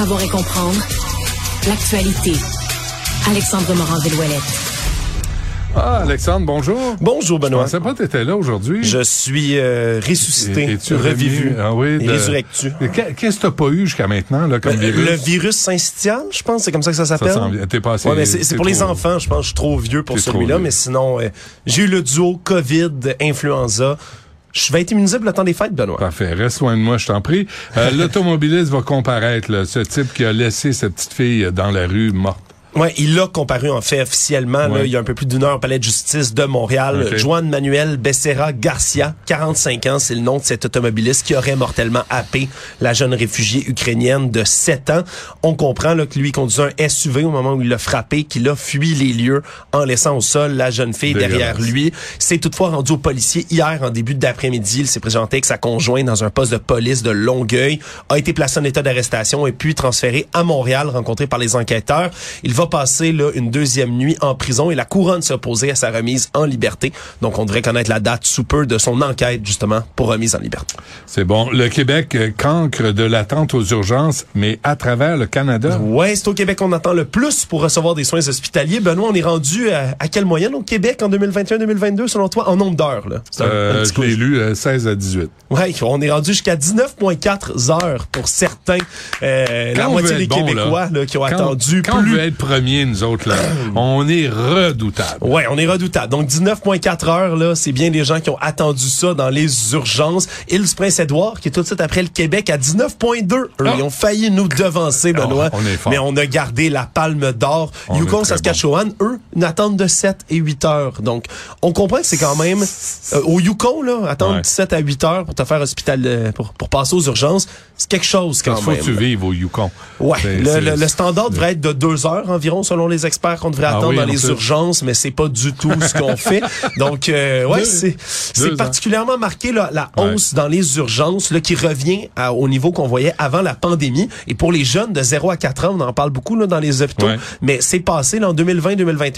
savoir et comprendre l'actualité. Alexandre Morand-Villouellette. Ah, Alexandre, bonjour. Bonjour, Benoît. Je pensais pas que t'étais là aujourd'hui. Je suis euh, ressuscité, Et- es-tu revivu? Ah oui, et de- résurrectu. Qu'est-ce que t'as pas eu jusqu'à maintenant, là, comme Ben, virus? Le virus syncytial, je pense, c'est comme ça que ça s'appelle. T'es passé- Ouais, c'est pour les enfants, je pense, je suis trop vieux pour celui-là, mais sinon, euh, j'ai eu le duo Covid, influenza. Je vais être immunisé pour le temps des fêtes, Benoît. Parfait. Reste loin de moi, je t'en prie. Euh, L'automobiliste va comparaître, là, ce type qui a laissé sa petite fille dans la rue morte. Ouais, il a comparu en fait officiellement là, il y a un peu plus d'une heure au palais de justice de Montréal. Ok. Juan Manuel Becerra Garcia, 45 ans, c'est le nom de cet automobiliste qui aurait mortellement happé la jeune réfugiée ukrainienne de 7 ans. On comprend là, que lui conduisait un SUV au moment où il l'a frappé, qu'il a fui les lieux en laissant au sol la jeune fille Dégueulasse. derrière lui. C'est toutefois rendu aux policiers hier en début d'après-midi. Il s'est présenté avec sa conjointe dans un poste de police de Longueuil, a été placé en état d'arrestation et puis transféré à Montréal, rencontré par les enquêteurs. Il va passer là une deuxième nuit en prison et la couronne s'est opposée à sa remise en liberté. Donc on devrait connaître la date sous peu de son enquête justement pour remise en liberté. C'est bon. Le Québec euh, cancre de l'attente aux urgences, mais à travers le Canada. Ouais, c'est au Québec qu'on attend le plus pour recevoir des soins hospitaliers. Benoît, on est rendu à, à quelle moyenne au Québec en 2021-2022 selon toi? En nombre d'heures là Euh, je l'ai lu euh, 16 à 18. Ouais, on est rendu jusqu'à 19,4 heures pour certains. Euh, la moitié des bon, Québécois là, qui ont Quand- attendu quand plus. Veut être premier, nous autres, là, on est redoutables. Ouais, on est redoutable. Donc 19,4 heures là, c'est bien des gens qui ont attendu ça dans les urgences. Île du Prince-Édouard qui est tout de suite après le Québec à 19,2. Eux, Ah. Ils ont failli nous devancer, Benoît. Oh, on est fort. Mais on a gardé la palme d'or. Yukon, Saskatchewan, eux, une attente de 7 et 8 heures. Donc, on comprend que c'est quand même euh, au Yukon là, attendre Ouais. 7 à 8 heures pour te faire hospital euh, pour, pour passer aux urgences, c'est quelque chose quand Il faut même. que tu vives au Yukon. Ouais, le, le- le standard devrait être de deux heures environ selon les experts qu'on devrait Ah attendre oui, dans les urgences, mais c'est pas du tout ce qu'on fait. Donc euh, ouais, c'est c'est particulièrement marqué là, la Ouais. hausse dans les urgences là, qui revient à- au niveau qu'on voyait avant la pandémie. Et pour les jeunes de 0 à 4 ans, on en parle beaucoup là, dans les hôpitaux, Ouais. mais c'est passé là, en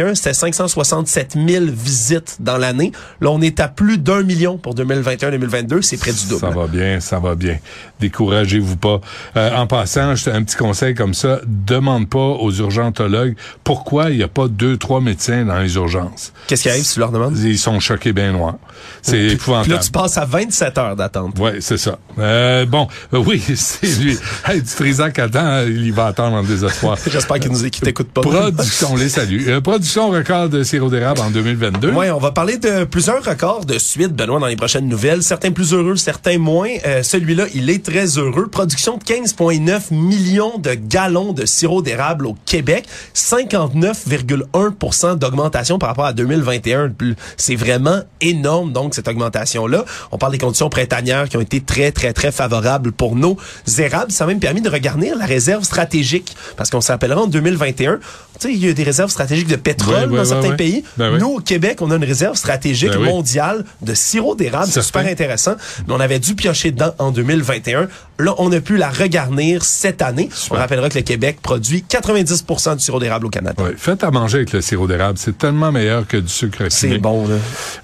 2020-2021, c'était 567 000 visites dans l'année. Là, on est à plus d'un million pour 2021-2022, c'est près du double. Ça va bien, ça va bien. Découragez-vous pas. Euh, en passant, je te- un petit conseil comme ça, demande pas aux urgentologues pourquoi il n'y a pas deux, trois médecins dans les urgences. Qu'est-ce qui arrive si tu leur demandes? Ils sont choqués bien noirs. C'est Puis épouvantable. là, tu passes à 27 heures d'attente. Ouais, c'est ça. Euh, bon, euh, oui, c'est lui. Hey, du Trisac attend, il va attendre en désespoir. J'espère qu'ils nous pas. Production, on les salue. Euh, production record de sirop d'érable en 2022. Oui, on va parler de plusieurs records de suite, Benoît, dans les prochaines nouvelles. Certains plus heureux, certains moins. Euh, Celui-là, il est très heureux. Production de 15,9 millions de gallons de sirop d'érable au Québec. 59,1% d'augmentation par rapport à 2021. C'est vraiment énorme, donc, cette augmentation-là. On parle des conditions printanières qui ont été très, très, très favorables pour nos érables. Ça a même permis de regarnir la réserve stratégique. Parce qu'on s'appellera en 2021. Tu sais, il y a des réserves stratégiques de pétrole Ouais, ouais, dans ouais, certains ouais. pays. Ben oui. Nous, au Québec, on a une réserve stratégique Ben oui. mondiale de sirop d'érable. C'est super intéressant. Mais on avait dû piocher dedans en 2021. Là, on a pu la regarnir cette année. On rappellera que le Québec produit 90% du sirop d'érable au Canada. Faites à manger avec le sirop d'érable. C'est tellement meilleur que du sucre. C'est bon, là.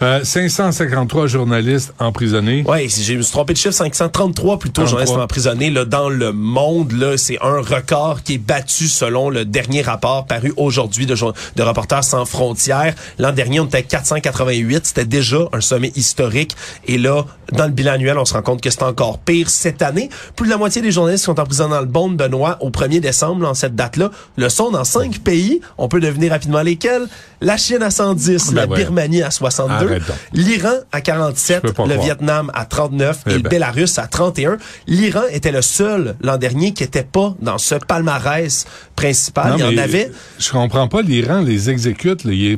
Euh, 553 journalistes emprisonnés. Ouais, si j'ai me suis trompé de chiffre, 533 plutôt 33. journalistes emprisonnés là, dans le monde. Là, c'est un record qui est battu selon le dernier rapport paru aujourd'hui de, de Reporters sans frontières. L'an dernier, on était à 488. C'était déjà un sommet historique. Et là, dans le bilan annuel, on se rend compte que c'est encore pire cette année. Plus de la moitié des journalistes qui sont emprisonnés dans le monde, Benoît, au 1er décembre, en cette date-là, le sont dans cinq pays. On peut deviner rapidement lesquels? La Chine à 110, Ben la ouais. Birmanie à 62, Arrête donc. l'Iran à 47, Je peux pas le croire. Vietnam à 39 Eh et le ben. Bélarus à 31. L'Iran était le seul l'an dernier qui était pas dans ce palmarès principal. Non, Il y en avait. Je comprends pas. L'Iran les exécute. Là. Ils les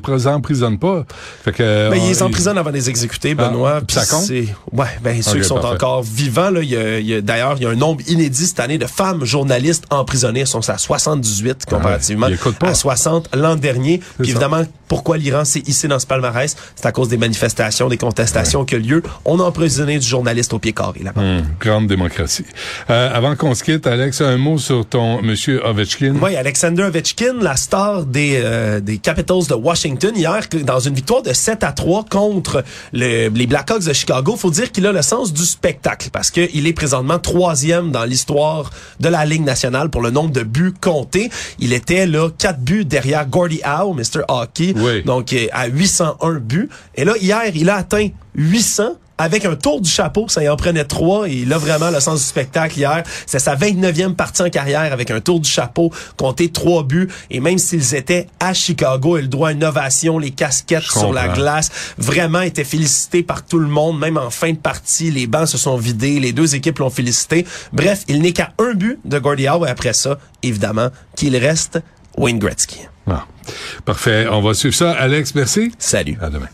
pas. Fait que, Ben, ils euh, les emprisonnent avant de les exécuter, Benoît. Ah, ça compte? Ouais, ben, ceux Ok, qui sont parfait. encore vivants, là, il y a, il d'ailleurs, il y a un nombre inédit cette année de femmes journalistes emprisonnées. Elles sont à 78 comparativement ils écoutent pas. à 60 l'an dernier. Puis évidemment, Pourquoi l'Iran s'est hissé dans ce palmarès? C'est à cause des manifestations, des contestations qui ont lieu. On a emprisonné du journaliste au pied carré là-bas. Hum, grande démocratie. Euh, avant qu'on se quitte, Alex, un mot sur ton monsieur Ovechkin. Oui, Alexander Ovechkin, la star des, euh, des Capitals de Washington, hier, dans une victoire de 7 à 3 contre le, les Blackhawks de Chicago. faut dire qu'il a le sens du spectacle parce qu'il est présentement troisième dans l'histoire de la Ligue nationale pour le nombre de buts comptés. Il était là quatre buts derrière Gordie Howe, Mr. Hockey, donc euh, à 801 buts. Et là, hier, il a atteint 800 avec un tour du chapeau, ça y en prenait trois et il a vraiment le sens du spectacle hier. C'est sa 29e partie en carrière avec un tour du chapeau, compté trois buts et même s'ils étaient à Chicago, il droit à une ovation, les casquettes sur la glace, vraiment était félicité par tout le monde, même en fin de partie, les bancs se sont vidés, les deux équipes l'ont félicité. Bref, il n'est qu'à un but de Gordie Howe et après ça, évidemment, qu'il reste Wayne Gretzky. Ah. Parfait, on va suivre ça. Alex, merci. Salut. À demain.